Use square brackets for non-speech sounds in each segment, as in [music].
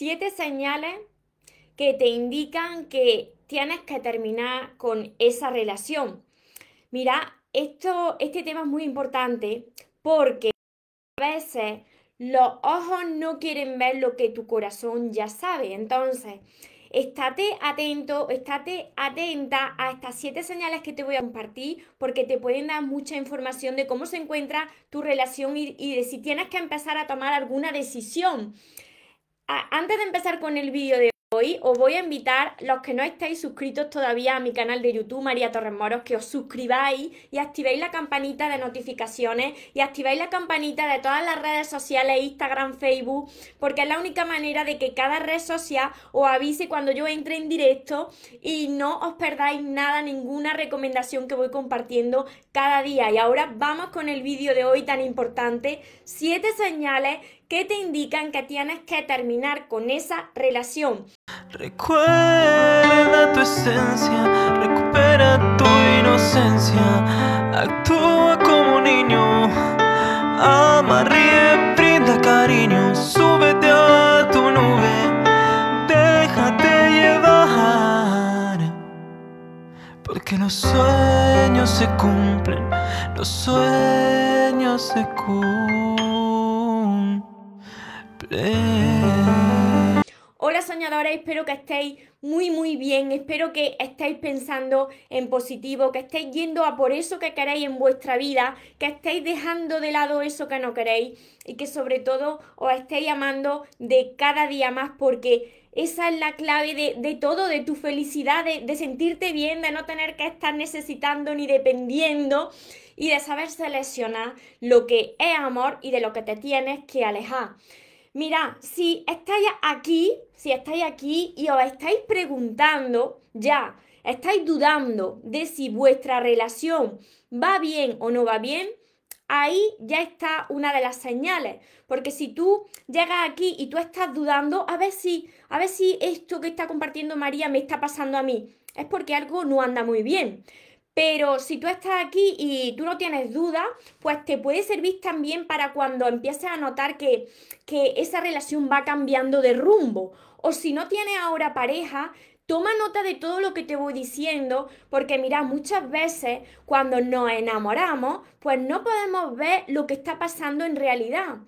Siete señales que te indican que tienes que terminar con esa relación. Mira, esto, este tema es muy importante porque a veces los ojos no quieren ver lo que tu corazón ya sabe. Entonces, estate atento, estate atenta a estas siete señales que te voy a compartir porque te pueden dar mucha información de cómo se encuentra tu relación y, y de si tienes que empezar a tomar alguna decisión. Antes de empezar con el vídeo de Hoy os voy a invitar, los que no estáis suscritos todavía a mi canal de YouTube, María Torres Moros, que os suscribáis y activéis la campanita de notificaciones y activéis la campanita de todas las redes sociales, Instagram, Facebook, porque es la única manera de que cada red social os avise cuando yo entre en directo y no os perdáis nada, ninguna recomendación que voy compartiendo cada día. Y ahora vamos con el vídeo de hoy tan importante, siete señales que te indican que tienes que terminar con esa relación. Recuerda tu esencia, recupera tu inocencia, actúa como niño, ama, ríe, brinda cariño, súbete a tu nube, déjate llevar, porque los sueños se cumplen, los sueños se cumplen. Hola soñadores, espero que estéis muy muy bien, espero que estéis pensando en positivo, que estéis yendo a por eso que queréis en vuestra vida, que estéis dejando de lado eso que no queréis y que sobre todo os estéis amando de cada día más porque esa es la clave de, todo, de tu felicidad, de, de sentirte bien, de no tener que estar necesitando ni dependiendo y de saber seleccionar lo que es amor y de lo que te tienes que alejar. Mira, si estáis aquí, si estáis aquí y os estáis preguntando ya, estáis dudando de si vuestra relación va bien o no va bien, ahí ya está una de las señales. Porque si tú llegas aquí y tú estás dudando, a ver si, a ver si esto que está compartiendo María me está pasando a mí, es porque algo no anda muy bien. Pero si tú estás aquí y tú no tienes duda, pues te puede servir también para cuando empieces a notar que, que esa relación va cambiando de rumbo. O si no tienes ahora pareja, toma nota de todo lo que te voy diciendo, porque mira, muchas veces cuando nos enamoramos, pues no podemos ver lo que está pasando en realidad.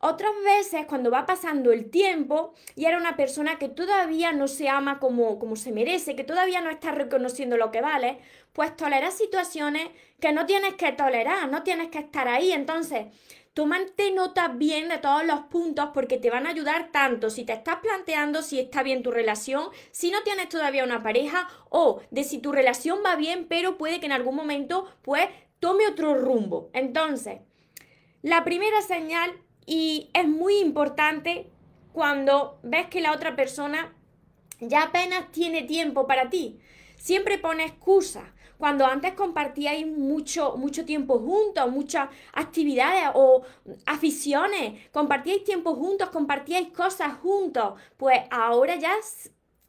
Otras veces, cuando va pasando el tiempo y era una persona que todavía no se ama como, como se merece, que todavía no está reconociendo lo que vale, pues toleras situaciones que no tienes que tolerar, no tienes que estar ahí. Entonces, tómate nota bien de todos los puntos porque te van a ayudar tanto si te estás planteando si está bien tu relación, si no tienes todavía una pareja o de si tu relación va bien, pero puede que en algún momento pues tome otro rumbo. Entonces, la primera señal y es muy importante cuando ves que la otra persona ya apenas tiene tiempo para ti. Siempre pone excusas. Cuando antes compartíais mucho, mucho tiempo juntos, muchas actividades o aficiones, compartíais tiempo juntos, compartíais cosas juntos, pues ahora ya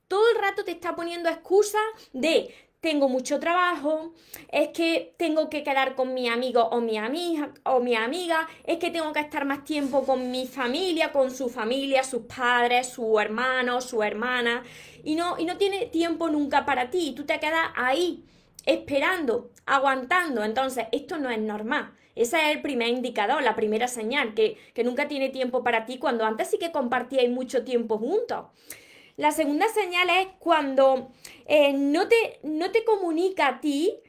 todo el rato te está poniendo excusas de tengo mucho trabajo, es que tengo que quedar con mi amigo o mi amiga o mi amiga, es que tengo que estar más tiempo con mi familia, con su familia, sus padres, su hermano, su hermana, y no, y no tiene tiempo nunca para ti, y tú te quedas ahí esperando, aguantando, entonces esto no es normal. Ese es el primer indicador, la primera señal, que, que nunca tiene tiempo para ti cuando antes sí que compartíais mucho tiempo juntos. La segunda señal es cuando eh, no, te, no te comunica a ti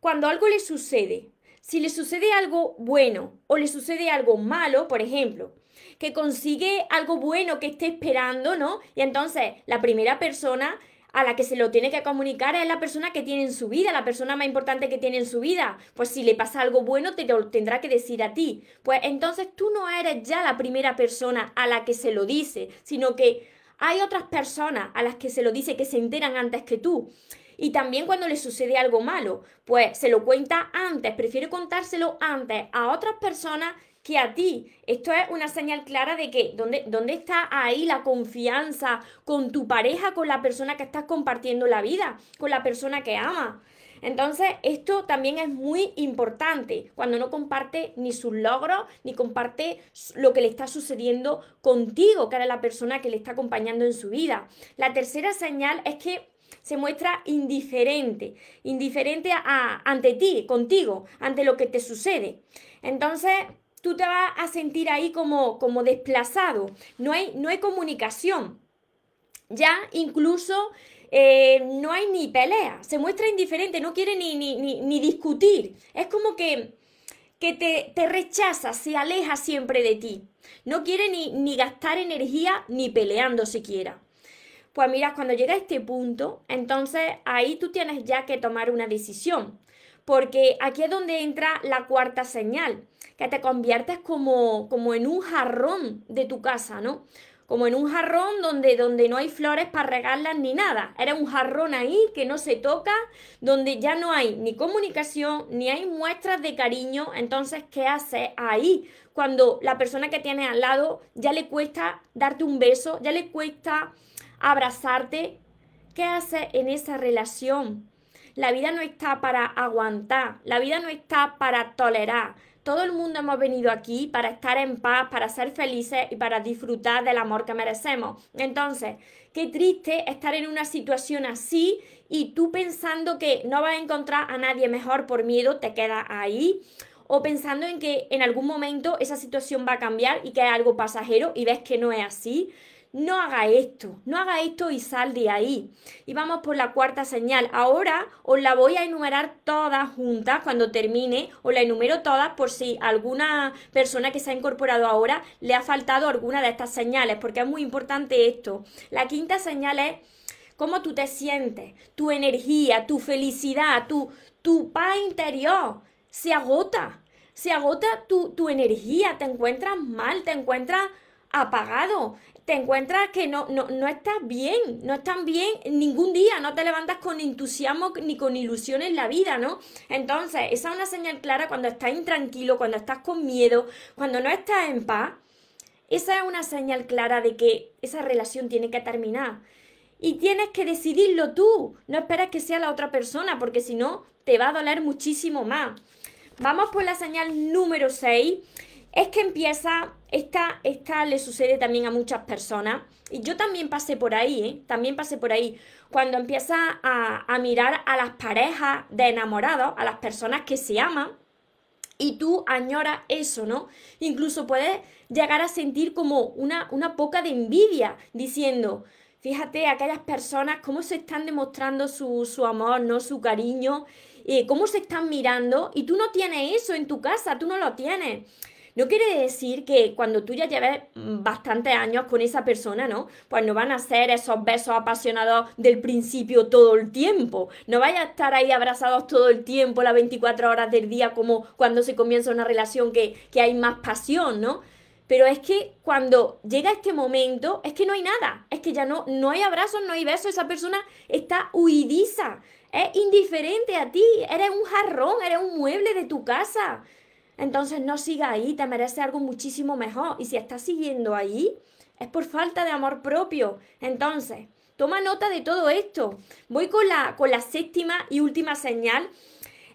cuando algo le sucede. Si le sucede algo bueno o le sucede algo malo, por ejemplo, que consigue algo bueno que esté esperando, ¿no? Y entonces la primera persona a la que se lo tiene que comunicar es la persona que tiene en su vida, la persona más importante que tiene en su vida. Pues si le pasa algo bueno, te lo tendrá que decir a ti. Pues entonces tú no eres ya la primera persona a la que se lo dice, sino que hay otras personas a las que se lo dice que se enteran antes que tú. Y también cuando le sucede algo malo, pues se lo cuenta antes, prefiere contárselo antes a otras personas que a ti. Esto es una señal clara de que ¿dónde, dónde está ahí la confianza con tu pareja, con la persona que estás compartiendo la vida, con la persona que ama. Entonces, esto también es muy importante cuando no comparte ni sus logros, ni comparte lo que le está sucediendo contigo, que era la persona que le está acompañando en su vida. La tercera señal es que se muestra indiferente, indiferente a, ante ti, contigo, ante lo que te sucede. Entonces, tú te vas a sentir ahí como, como desplazado, no hay, no hay comunicación. Ya incluso eh, no hay ni pelea, se muestra indiferente, no quiere ni, ni, ni, discutir. Es como que, que te, te, rechaza, se aleja siempre de ti. No quiere ni, gastar energía ni peleando siquiera. Pues mira, cuando llega a este punto, entonces ahí tú tienes ya que tomar una decisión. Porque aquí es donde entra la cuarta señal, que te conviertes como, como en un jarrón de tu casa, ¿no? Como en un jarrón donde, donde no hay flores para regarlas ni nada. Era un jarrón ahí que no se toca, donde ya no hay ni comunicación, ni hay muestras de cariño. Entonces, ¿qué haces ahí? Cuando la persona que tienes al lado ya le cuesta darte un beso, ya le cuesta abrazarte. ¿Qué haces en esa relación? La vida no está para aguantar, la vida no está para tolerar, todo el mundo hemos venido aquí para estar en paz, para ser felices y para disfrutar del amor que merecemos. Entonces, qué triste estar en una situación así y tú pensando que no vas a encontrar a nadie mejor por miedo, te quedas ahí o pensando en que en algún momento esa situación va a cambiar y que es algo pasajero y ves que no es así no haga esto, no haga esto y sal de ahí. Y vamos por la cuarta señal. Ahora os la voy a enumerar todas juntas cuando termine, os la enumero todas por si alguna persona que se ha incorporado ahora le ha faltado alguna de estas señales, porque es muy importante esto. La quinta señal es cómo tú te sientes, tu energía, tu felicidad, tu, tu paz interior se agota. Se agota tu, tu energía, te encuentras mal, te encuentras apagado te encuentras que no, no, no estás bien, no estás bien ningún día, no te levantas con entusiasmo ni con ilusión en la vida, ¿no? Entonces, esa es una señal clara cuando estás intranquilo, cuando estás con miedo, cuando no estás en paz. Esa es una señal clara de que esa relación tiene que terminar. Y tienes que decidirlo tú, no esperes que sea la otra persona, porque si no, te va a doler muchísimo más. Vamos por la señal número 6 es que empieza, esta, esta le sucede también a muchas personas, y yo también pasé por ahí, ¿eh? también pasé por ahí, cuando empieza a, mirar a las parejas de enamorados, a las personas que se aman, y tú añoras eso, ¿no? Incluso puedes llegar a sentir como una, una poca de envidia, diciendo, fíjate, aquellas personas, cómo se están demostrando su, su amor, ¿no? Su cariño, cómo se están mirando, y tú no tienes eso en tu casa, tú no lo tienes. No quiere decir que cuando tú ya lleves bastantes años con esa persona, ¿no? Pues no van a ser esos besos apasionados del principio todo el tiempo. No vaya a estar ahí abrazados todo el tiempo, las 24 horas del día, como cuando se comienza una relación que, que hay más pasión, ¿no? Pero es que cuando llega este momento, es que no hay nada. Es que ya no, no hay abrazos, no hay besos. Esa persona está huidiza. Es indiferente a ti. Eres un jarrón, eres un mueble de tu casa. Entonces no siga ahí, te merece algo muchísimo mejor. Y si estás siguiendo ahí, es por falta de amor propio. Entonces, toma nota de todo esto. Voy con la, con la séptima y última señal.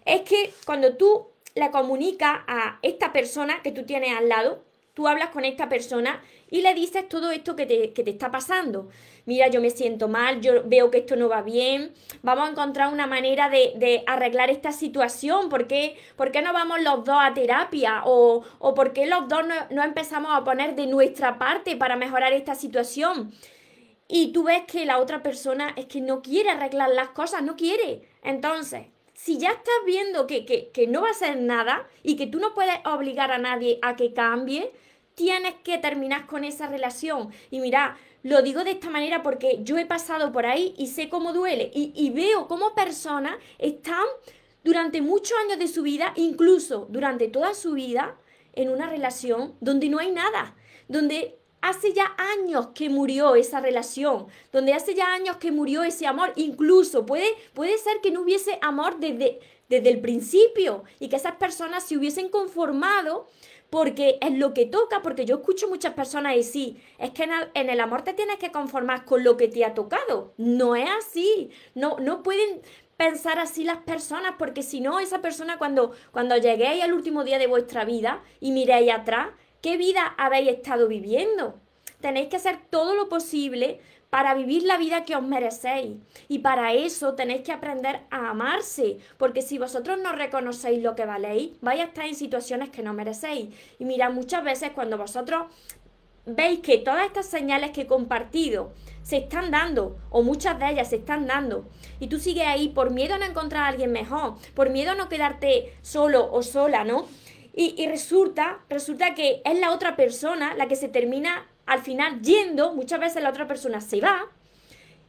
Es que cuando tú le comunicas a esta persona que tú tienes al lado, tú hablas con esta persona y le dices todo esto que te, que te está pasando mira, yo me siento mal, yo veo que esto no va bien, vamos a encontrar una manera de, arreglar esta situación, ¿por qué, no vamos los dos a terapia? ¿O, o por qué los dos no, empezamos a poner de nuestra parte para mejorar esta situación? Y tú ves que la otra persona es que no quiere arreglar las cosas, no quiere. Entonces, si ya estás viendo que, que, que, no va a ser nada y que tú no puedes obligar a nadie a que cambie, tienes que terminar con esa relación. Y mira, lo digo de esta manera porque yo he pasado por ahí y sé cómo duele. Y, veo cómo personas están durante muchos años de su vida, incluso durante toda su vida, en una relación donde no hay nada, donde hace ya años que murió esa relación, donde hace ya años que murió ese amor, incluso puede, puede ser que no hubiese amor desde, desde el principio y que esas personas se hubiesen conformado porque es lo que toca, porque yo escucho muchas personas decir, es que en el, amor te tienes que conformar con lo que te ha tocado. No es así. No, no pueden pensar así las personas, porque si no, esa persona cuando, cuando lleguéis al último día de vuestra vida y miréis atrás, ¿qué vida habéis estado viviendo? Tenéis que hacer todo lo posible para vivir la vida que os merecéis. Y para eso tenéis que aprender a amarse, porque si vosotros no reconocéis lo que valéis, vais a estar en situaciones que no merecéis. Y mira, muchas veces cuando vosotros veis que todas estas señales que he compartido se están dando, o muchas de ellas se están dando, y tú sigues ahí por miedo a no encontrar a alguien mejor, por miedo a no quedarte solo o sola, ¿no? Y, y resulta, resulta que es la otra persona la que se termina al final yendo, muchas veces la otra persona se va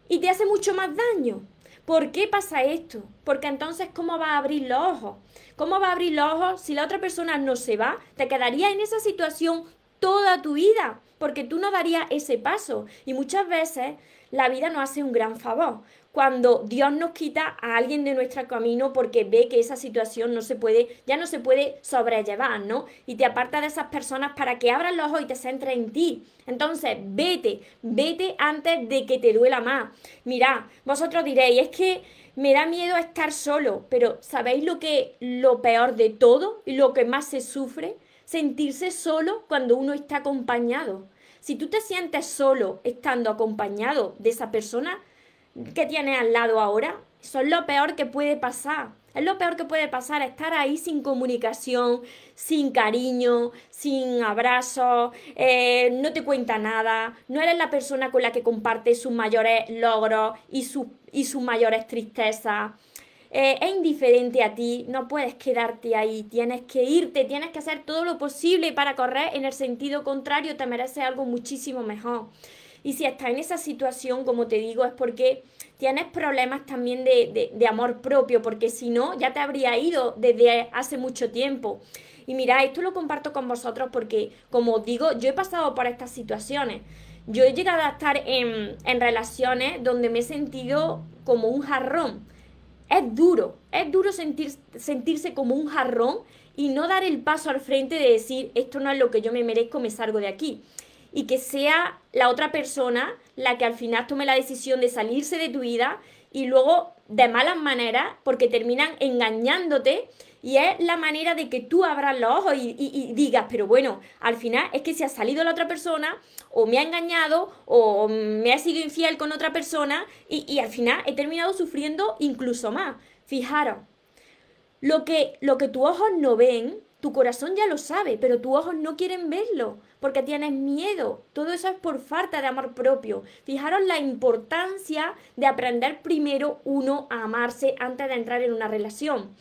y te hace mucho más daño. ¿Por qué pasa esto? Porque entonces, ¿cómo va a abrir los ojos? ¿Cómo va a abrir los ojos si la otra persona no se va? Te quedaría en esa situación toda tu vida, porque tú no darías ese paso. Y muchas veces la vida nos hace un gran favor. Cuando Dios nos quita a alguien de nuestro camino porque ve que esa situación no se puede, ya no se puede sobrellevar, ¿no? Y te aparta de esas personas para que abran los ojos y te centres en ti. Entonces, vete, vete antes de que te duela más. Mirad, vosotros diréis, es que me da miedo estar solo, pero ¿sabéis lo que lo peor de todo y lo que más se sufre? sentirse solo cuando uno está acompañado. Si tú te sientes solo estando acompañado de esa persona que tienes al lado ahora, eso es lo peor que puede pasar. Es lo peor que puede pasar, estar ahí sin comunicación, sin cariño, sin abrazos, eh, no te cuenta nada, no eres la persona con la que comparte sus mayores logros y, y sus mayores tristezas. Eh, es indiferente a ti, no puedes quedarte ahí, tienes que irte, tienes que hacer todo lo posible para correr en el sentido contrario, te mereces algo muchísimo mejor. Y si estás en esa situación, como te digo, es porque tienes problemas también de, de amor propio, porque si no, ya te habría ido desde hace mucho tiempo. Y mira, esto lo comparto con vosotros porque, como digo, yo he pasado por estas situaciones. Yo he llegado a estar en, en relaciones donde me he sentido como un jarrón es duro, es duro sentir, sentirse como un jarrón y no dar el paso al frente de decir, esto no es lo que yo me merezco, me salgo de aquí. Y que sea la otra persona la que al final tome la decisión de salirse de tu vida y luego de malas maneras, porque terminan engañándote y es la manera de que tú abras los ojos y, digas, pero bueno, al final es que se ha salido la otra persona, o me ha engañado, o me ha sido infiel con otra persona, y, al final he terminado sufriendo incluso más. Fijaros, lo que, lo que tus ojos no ven, tu corazón ya lo sabe, pero tus ojos no quieren verlo porque tienes miedo. Todo eso es por falta de amor propio. Fijaros la importancia de aprender primero uno a amarse antes de entrar en una relación.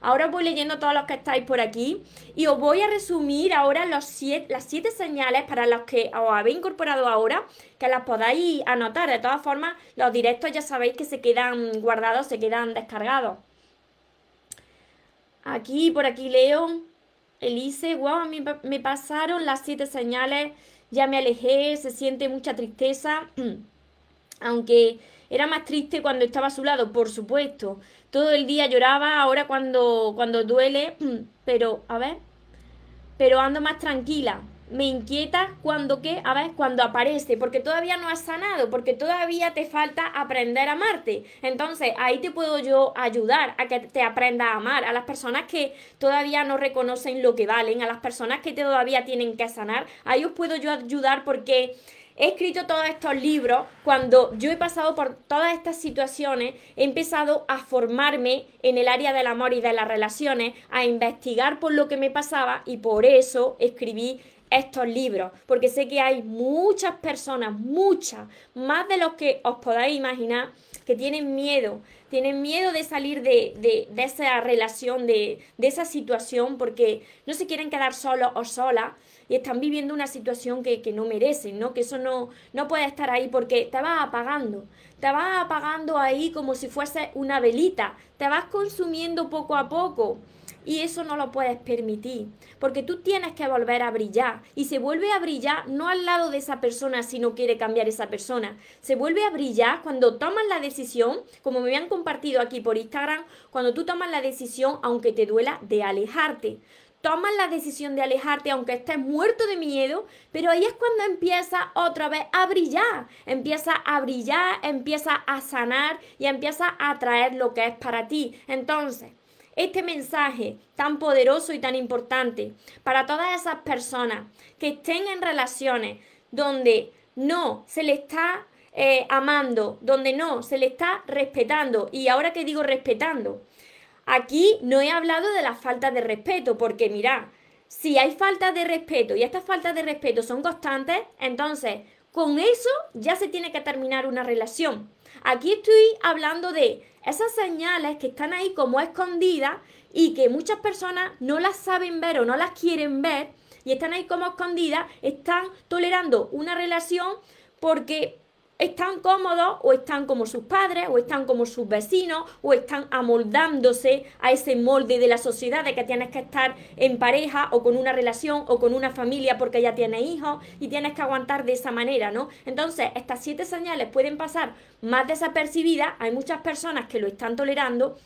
Ahora voy leyendo todos los que estáis por aquí y os voy a resumir ahora las siete señales para los que os habéis incorporado ahora, que las podáis anotar. De todas formas, los directos ya sabéis que se quedan guardados, se quedan descargados. Aquí, por aquí leo. Elise, wow, mí me pasaron las siete señales, ya me alejé, se siente mucha tristeza, [clears throat] aunque era más triste cuando estaba a su lado, por supuesto. Todo el día lloraba, ahora cuando, cuando duele, [clears throat] pero, a ver, pero ando más tranquila. Me inquieta cuando qué, a ver, cuando aparece, porque todavía no has sanado, porque todavía te falta aprender a amarte. Entonces, ahí te puedo yo ayudar a que te aprendas a amar, a las personas que todavía no reconocen lo que valen, a las personas que todavía tienen que sanar, ahí os puedo yo ayudar porque he escrito todos estos libros cuando yo he pasado por todas estas situaciones, he empezado a formarme en el área del amor y de las relaciones, a investigar por lo que me pasaba y por eso escribí estos libros, porque sé que hay muchas personas, muchas, más de los que os podáis imaginar, que tienen miedo, tienen miedo de salir de, de, de esa relación, de, de, esa situación, porque no se quieren quedar solos o solas y están viviendo una situación que, que no merecen, ¿no? Que eso no, no puede estar ahí porque te vas apagando, te vas apagando ahí como si fuese una velita, te vas consumiendo poco a poco. Y eso no lo puedes permitir, porque tú tienes que volver a brillar. Y se vuelve a brillar no al lado de esa persona si no quiere cambiar esa persona. Se vuelve a brillar cuando tomas la decisión, como me habían compartido aquí por Instagram, cuando tú tomas la decisión, aunque te duela, de alejarte. tomas la decisión de alejarte aunque estés muerto de miedo, pero ahí es cuando empieza otra vez a brillar, empieza a brillar, empieza a sanar y empieza a traer lo que es para ti. Entonces, este mensaje tan poderoso y tan importante para todas esas personas que estén en relaciones donde no se le está eh, amando, donde no se le está respetando. Y ahora que digo respetando, aquí no he hablado de la falta de respeto, porque mira, si hay falta de respeto y estas faltas de respeto son constantes, entonces con eso ya se tiene que terminar una relación. Aquí estoy hablando de esas señales que están ahí como escondidas y que muchas personas no las saben ver o no las quieren ver y están ahí como escondidas, están tolerando una relación porque están cómodos o están como sus padres o están como sus vecinos o están amoldándose a ese molde de la sociedad de que tienes que estar en pareja o con una relación o con una familia porque ya tienes hijos y tienes que aguantar de esa manera, ¿no? Entonces, estas siete señales pueden pasar más desapercibidas, hay muchas personas que lo están tolerando,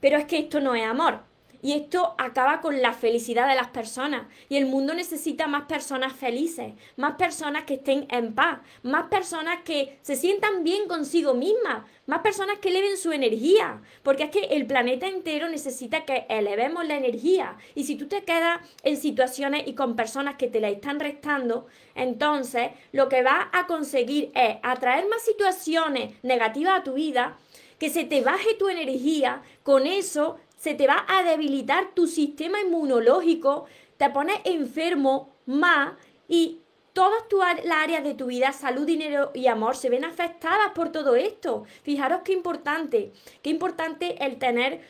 pero es que esto no es amor. Y esto acaba con la felicidad de las personas. Y el mundo necesita más personas felices, más personas que estén en paz, más personas que se sientan bien consigo mismas, más personas que eleven su energía. Porque es que el planeta entero necesita que elevemos la energía. Y si tú te quedas en situaciones y con personas que te la están restando, entonces lo que vas a conseguir es atraer más situaciones negativas a tu vida que se te baje tu energía, con eso se te va a debilitar tu sistema inmunológico, te pones enfermo más y todas las áreas de tu vida, salud, dinero y amor, se ven afectadas por todo esto. Fijaros qué importante, qué importante el tener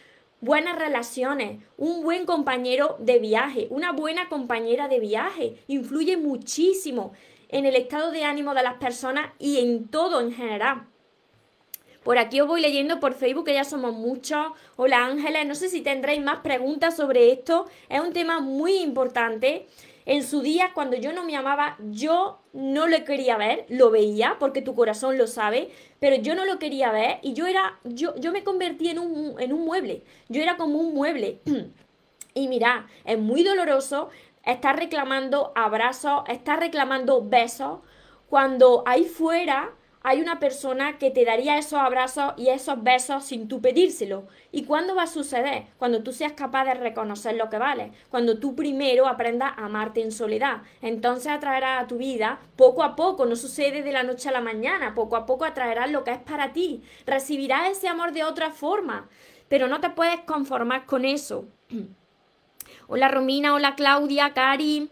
buenas relaciones, un buen compañero de viaje, una buena compañera de viaje, influye muchísimo en el estado de ánimo de las personas y en todo en general. Por aquí os voy leyendo por Facebook, que ya somos muchos. Hola Ángeles, no sé si tendréis más preguntas sobre esto. Es un tema muy importante. En su día, cuando yo no me amaba, yo no lo quería ver, lo veía, porque tu corazón lo sabe, pero yo no lo quería ver y yo era, yo, yo me convertí en un, en un mueble. Yo era como un mueble. [clears throat] y mira, es muy doloroso estar reclamando abrazos, estar reclamando besos, cuando ahí fuera hay una persona que te daría esos abrazos y esos besos sin tú pedírselo. ¿Y cuándo va a suceder? Cuando tú seas capaz de reconocer lo que vale, cuando tú primero aprendas a amarte en soledad. Entonces atraerás a tu vida poco a poco, no sucede de la noche a la mañana, poco a poco atraerás lo que es para ti. Recibirás ese amor de otra forma, pero no te puedes conformar con eso. [clears throat] hola Romina, hola Claudia, Cari.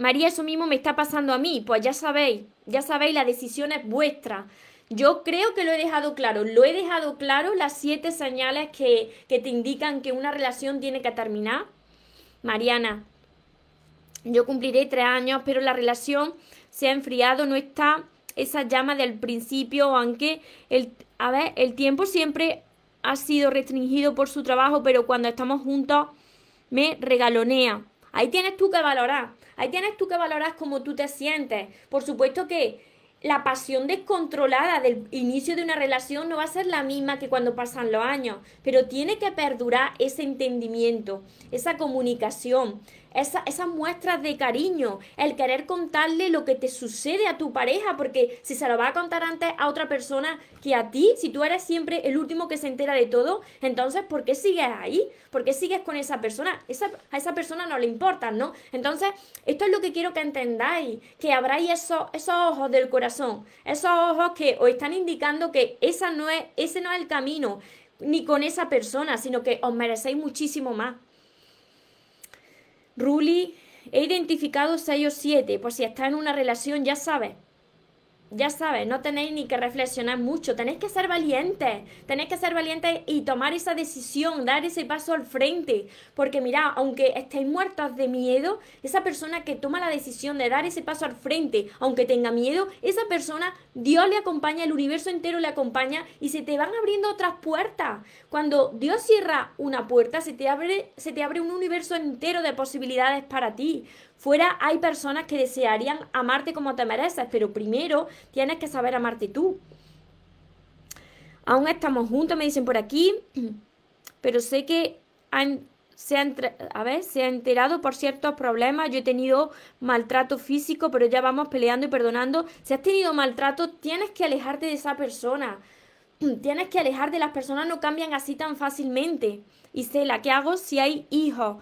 María, eso mismo me está pasando a mí. Pues ya sabéis, ya sabéis, la decisión es vuestra. Yo creo que lo he dejado claro. Lo he dejado claro las siete señales que, que te indican que una relación tiene que terminar. Mariana, yo cumpliré tres años, pero la relación se ha enfriado, no está esa llama del principio, aunque el, a ver, el tiempo siempre ha sido restringido por su trabajo, pero cuando estamos juntos me regalonea. Ahí tienes tú que valorar. Ahí tienes tú que valorar cómo tú te sientes. Por supuesto que la pasión descontrolada del inicio de una relación no va a ser la misma que cuando pasan los años, pero tiene que perdurar ese entendimiento, esa comunicación, esas muestras de cariño, el querer contarle lo que te sucede a tu pareja, porque si se lo va a contar antes a otra persona que a ti, si tú eres siempre el último que se entera de todo, entonces ¿por qué sigues ahí? ¿Por qué sigues con esa persona? a esa persona no le importa, ¿no? Entonces, esto es lo que quiero que entendáis, que abráis esos, esos ojos del corazón, esos ojos que os están indicando que esa no es, ese no es el camino, ni con esa persona, sino que os merecéis muchísimo más. Ruli, he identificado 6 o 7, por si está en una relación, ya sabes ya sabes, no tenéis ni que reflexionar mucho, tenéis que ser valientes, tenéis que ser valientes y tomar esa decisión, dar ese paso al frente, porque mira, aunque estéis muertos de miedo, esa persona que toma la decisión de dar ese paso al frente, aunque tenga miedo, esa persona, Dios le acompaña, el universo entero le acompaña y se te van abriendo otras puertas. Cuando Dios cierra una puerta, se te abre, se te abre un universo entero de posibilidades para ti. Fuera hay personas que desearían amarte como te mereces, pero primero tienes que saber amarte tú. Aún estamos juntos, me dicen por aquí, [clears throat] pero sé que han, se ha, a ver, se ha enterado por ciertos problemas, yo he tenido maltrato físico, pero ya vamos peleando y perdonando. Si has tenido maltrato, tienes que alejarte de esa persona. [clears throat] Tienes que alejar de las personas, no cambian así tan fácilmente. Y sé la ¿qué hago si hay hijos?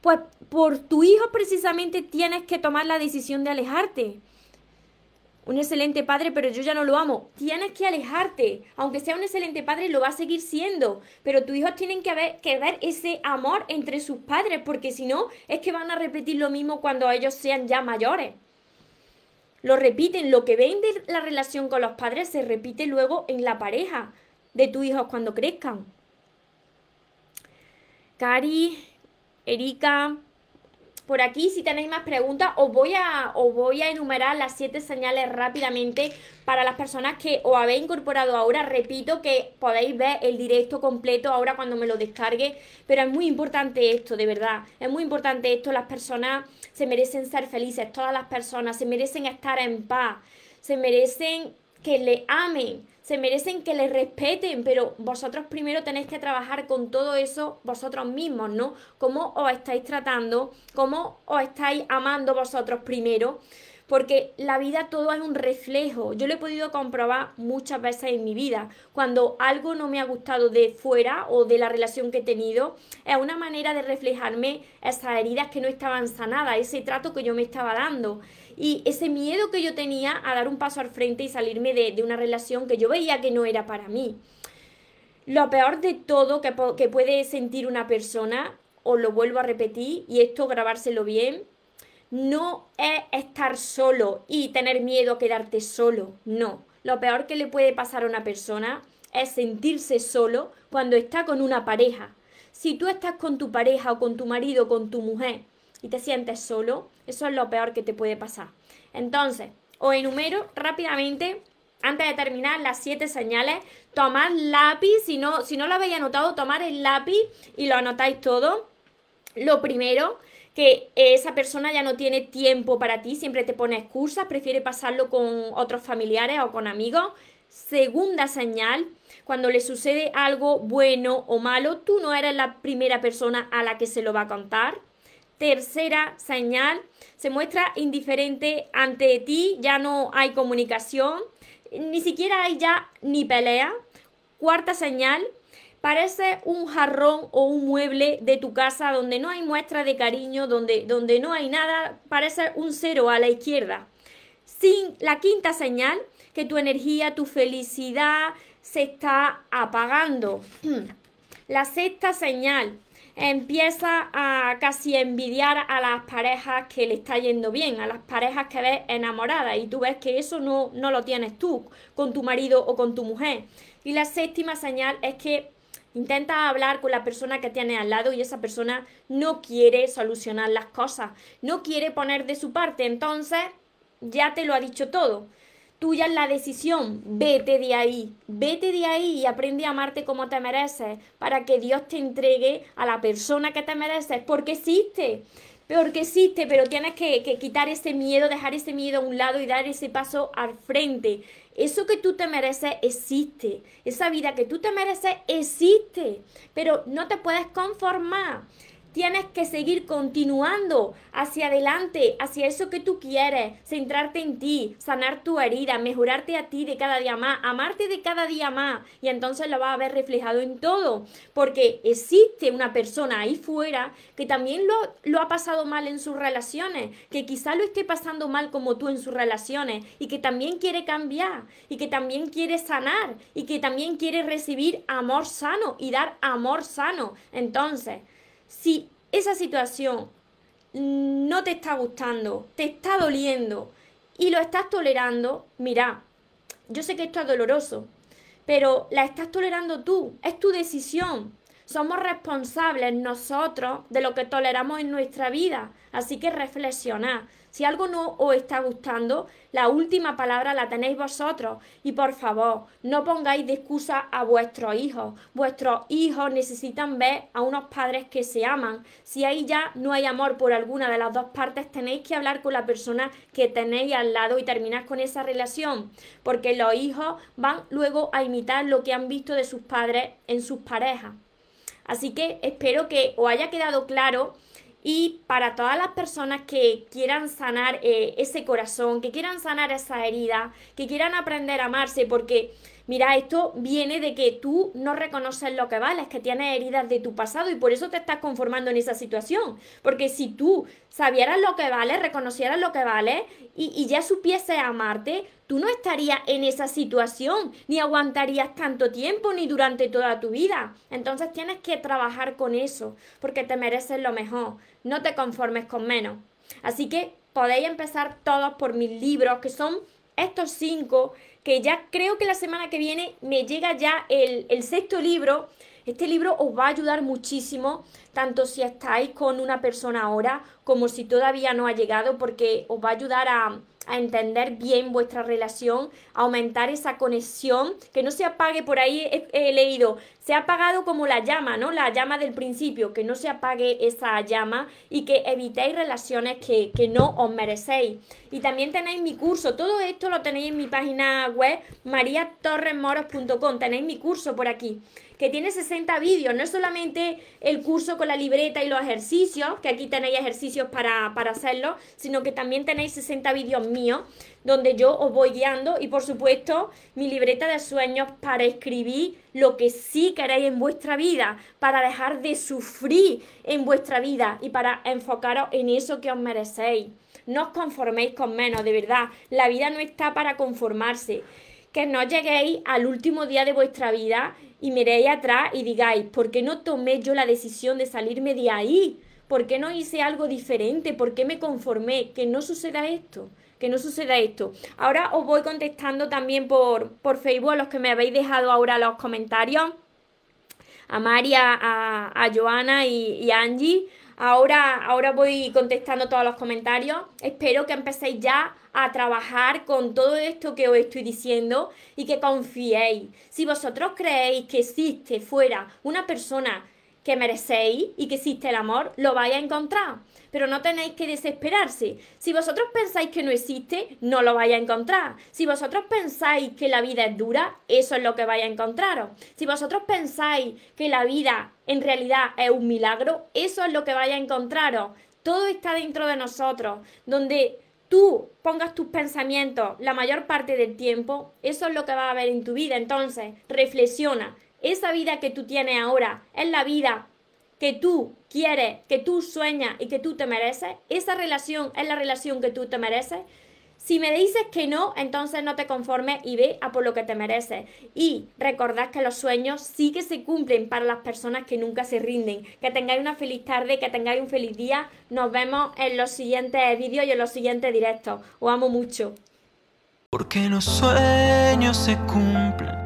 Pues por tu hijo precisamente tienes que tomar la decisión de alejarte un excelente padre, pero yo ya no lo amo. Tienes que alejarte. Aunque sea un excelente padre, lo va a seguir siendo. Pero tus hijos tienen que ver, ese amor entre sus padres, porque si no, es que van a repetir lo mismo cuando ellos sean ya mayores. Lo repiten, lo que ven de la relación con los padres se repite luego en la pareja de tus hijos cuando crezcan. Cari, Erika, por aquí, si tenéis más preguntas, os voy a, os voy a enumerar las siete señales rápidamente para las personas que os habéis incorporado ahora. Repito que podéis ver el directo completo ahora cuando me lo descargue, pero es muy importante esto, de verdad. Es muy importante esto. Las personas se merecen ser felices, todas las personas se merecen estar en paz, se merecen que le amen se merecen que les respeten, pero vosotros primero tenéis que trabajar con todo eso vosotros mismos, ¿no? Cómo os estáis tratando, cómo os estáis amando vosotros primero, porque la vida todo es un reflejo. Yo lo he podido comprobar muchas veces en mi vida. Cuando algo no me ha gustado de fuera o de la relación que he tenido, es una manera de reflejarme esas heridas que no estaban sanadas, ese trato que yo me estaba dando y ese miedo que yo tenía a dar un paso al frente y salirme de, una relación que yo veía que no era para mí. Lo peor de todo que, que puede sentir una persona, os lo vuelvo a repetir, y esto grabárselo bien, no es estar solo y tener miedo a quedarte solo, no. Lo peor que le puede pasar a una persona es sentirse solo cuando está con una pareja. Si tú estás con tu pareja o con tu marido o con tu mujer y te sientes solo, eso es lo peor que te puede pasar. Entonces, os enumero rápidamente, antes de terminar, las siete señales. Tomad lápiz, si no, si no lo habéis anotado, tomad el lápiz y lo anotáis todo. Lo primero, que esa persona ya no tiene tiempo para ti, siempre te pone excusas, prefiere pasarlo con otros familiares o con amigos. Segunda señal, cuando le sucede algo bueno o malo, tú no eres la primera persona a la que se lo va a contar. Tercera señal, se muestra indiferente ante ti, ya no hay comunicación, ni siquiera hay ya ni pelea. Cuarta señal, parece un jarrón o un mueble de tu casa donde no hay muestra de cariño, donde, donde no hay nada, parece un cero a la izquierda. Sin la quinta señal, que tu energía, tu felicidad se está apagando. [clears throat] La sexta señal, empieza a casi envidiar a las parejas que le está yendo bien, a las parejas que ves enamoradas y tú ves que eso no, no lo tienes tú con tu marido o con tu mujer. Y la séptima señal es que intentas hablar con la persona que tienes al lado y esa persona no quiere solucionar las cosas, no quiere poner de su parte, entonces ya te lo ha dicho todo. Tuya es la decisión, vete de ahí, vete de ahí y aprende a amarte como te mereces, para que Dios te entregue a la persona que te mereces, porque existe, porque existe, pero tienes que, que quitar ese miedo, dejar ese miedo a un lado y dar ese paso al frente. Eso que tú te mereces existe, esa vida que tú te mereces existe, pero no te puedes conformar tienes que seguir continuando hacia adelante, hacia eso que tú quieres, centrarte en ti, sanar tu herida, mejorarte a ti de cada día más, amarte de cada día más y entonces lo vas a ver reflejado en todo, porque existe una persona ahí fuera que también lo, lo ha pasado mal en sus relaciones, que quizá lo esté pasando mal como tú en sus relaciones y que también quiere cambiar y que también quiere sanar y que también quiere recibir amor sano y dar amor sano. Entonces, si esa situación no te está gustando, te está doliendo y lo estás tolerando, mira, yo sé que esto es doloroso, pero la estás tolerando tú, es tu decisión. Somos responsables nosotros de lo que toleramos en nuestra vida, así que reflexionad. Si algo no os está gustando, la última palabra la tenéis vosotros. Y por favor, no pongáis de excusa a vuestros hijos. Vuestros hijos necesitan ver a unos padres que se aman. Si ahí ya no hay amor por alguna de las dos partes, tenéis que hablar con la persona que tenéis al lado y terminar con esa relación. Porque los hijos van luego a imitar lo que han visto de sus padres en sus parejas. Así que espero que os haya quedado claro y para todas las personas que quieran sanar eh, ese corazón, que quieran sanar esa herida, que quieran aprender a amarse, porque Mira, esto viene de que tú no reconoces lo que vales, que tienes heridas de tu pasado y por eso te estás conformando en esa situación. Porque si tú sabieras lo que vale, reconocieras lo que vale y, y ya supieses amarte, tú no estarías en esa situación, ni aguantarías tanto tiempo, ni durante toda tu vida. Entonces tienes que trabajar con eso, porque te mereces lo mejor. No te conformes con menos. Así que podéis empezar todos por mis libros, que son estos cinco que ya creo que la semana que viene me llega ya el, el sexto libro. Este libro os va a ayudar muchísimo, tanto si estáis con una persona ahora como si todavía no ha llegado, porque os va a ayudar a, a entender bien vuestra relación, aumentar esa conexión, que no se apague por ahí, he, leído, se ha apagado como la llama, ¿no? La llama del principio, que no se apague esa llama y que evitéis relaciones que, que no os merecéis. Y también tenéis mi curso, todo esto lo tenéis en mi página web mariatorresmoros.com, tenéis mi curso por aquí que tiene 60 vídeos, no es solamente el curso con la libreta y los ejercicios, que aquí tenéis ejercicios para, para hacerlo, sino que también tenéis 60 vídeos míos donde yo os voy guiando y por supuesto mi libreta de sueños para escribir lo que sí queréis en vuestra vida, para dejar de sufrir en vuestra vida y para enfocaros en eso que os merecéis. No os conforméis con menos, de verdad. La vida no está para conformarse. Que no lleguéis al último día de vuestra vida y miréis atrás y digáis, ¿por qué no tomé yo la decisión de salirme de ahí? ¿Por qué no hice algo diferente? ¿Por qué me conformé? Que no suceda esto. Que no suceda esto. Ahora os voy contestando también por, por Facebook a los que me habéis dejado ahora los comentarios. A María, a, Joana y, y a Angie. Ahora, ahora voy contestando todos los comentarios. Espero que empecéis ya a trabajar con todo esto que os estoy diciendo y que confiéis. Si vosotros creéis que existe fuera una persona que merecéis y que existe el amor, lo vais a encontrar. Pero no tenéis que desesperarse. Si vosotros pensáis que no existe, no lo vais a encontrar. Si vosotros pensáis que la vida es dura, eso es lo que vais a encontraros. Si vosotros pensáis que la vida en realidad es un milagro, eso es lo que vais a encontraros. Todo está dentro de nosotros, donde tú pongas tus pensamientos la mayor parte del tiempo, eso es lo que va a haber en tu vida. Entonces, reflexiona. Esa vida que tú tienes ahora es la vida que tú quieres, que tú sueñas y que tú te mereces. Esa relación es la relación que tú te mereces. Si me dices que no, entonces no te conformes y ve a por lo que te mereces. Y recordad que los sueños sí que se cumplen para las personas que nunca se rinden. Que tengáis una feliz tarde, que tengáis un feliz día. Nos vemos en los siguientes vídeos y en los siguientes directos. Os amo mucho. Porque los sueños se cumplen,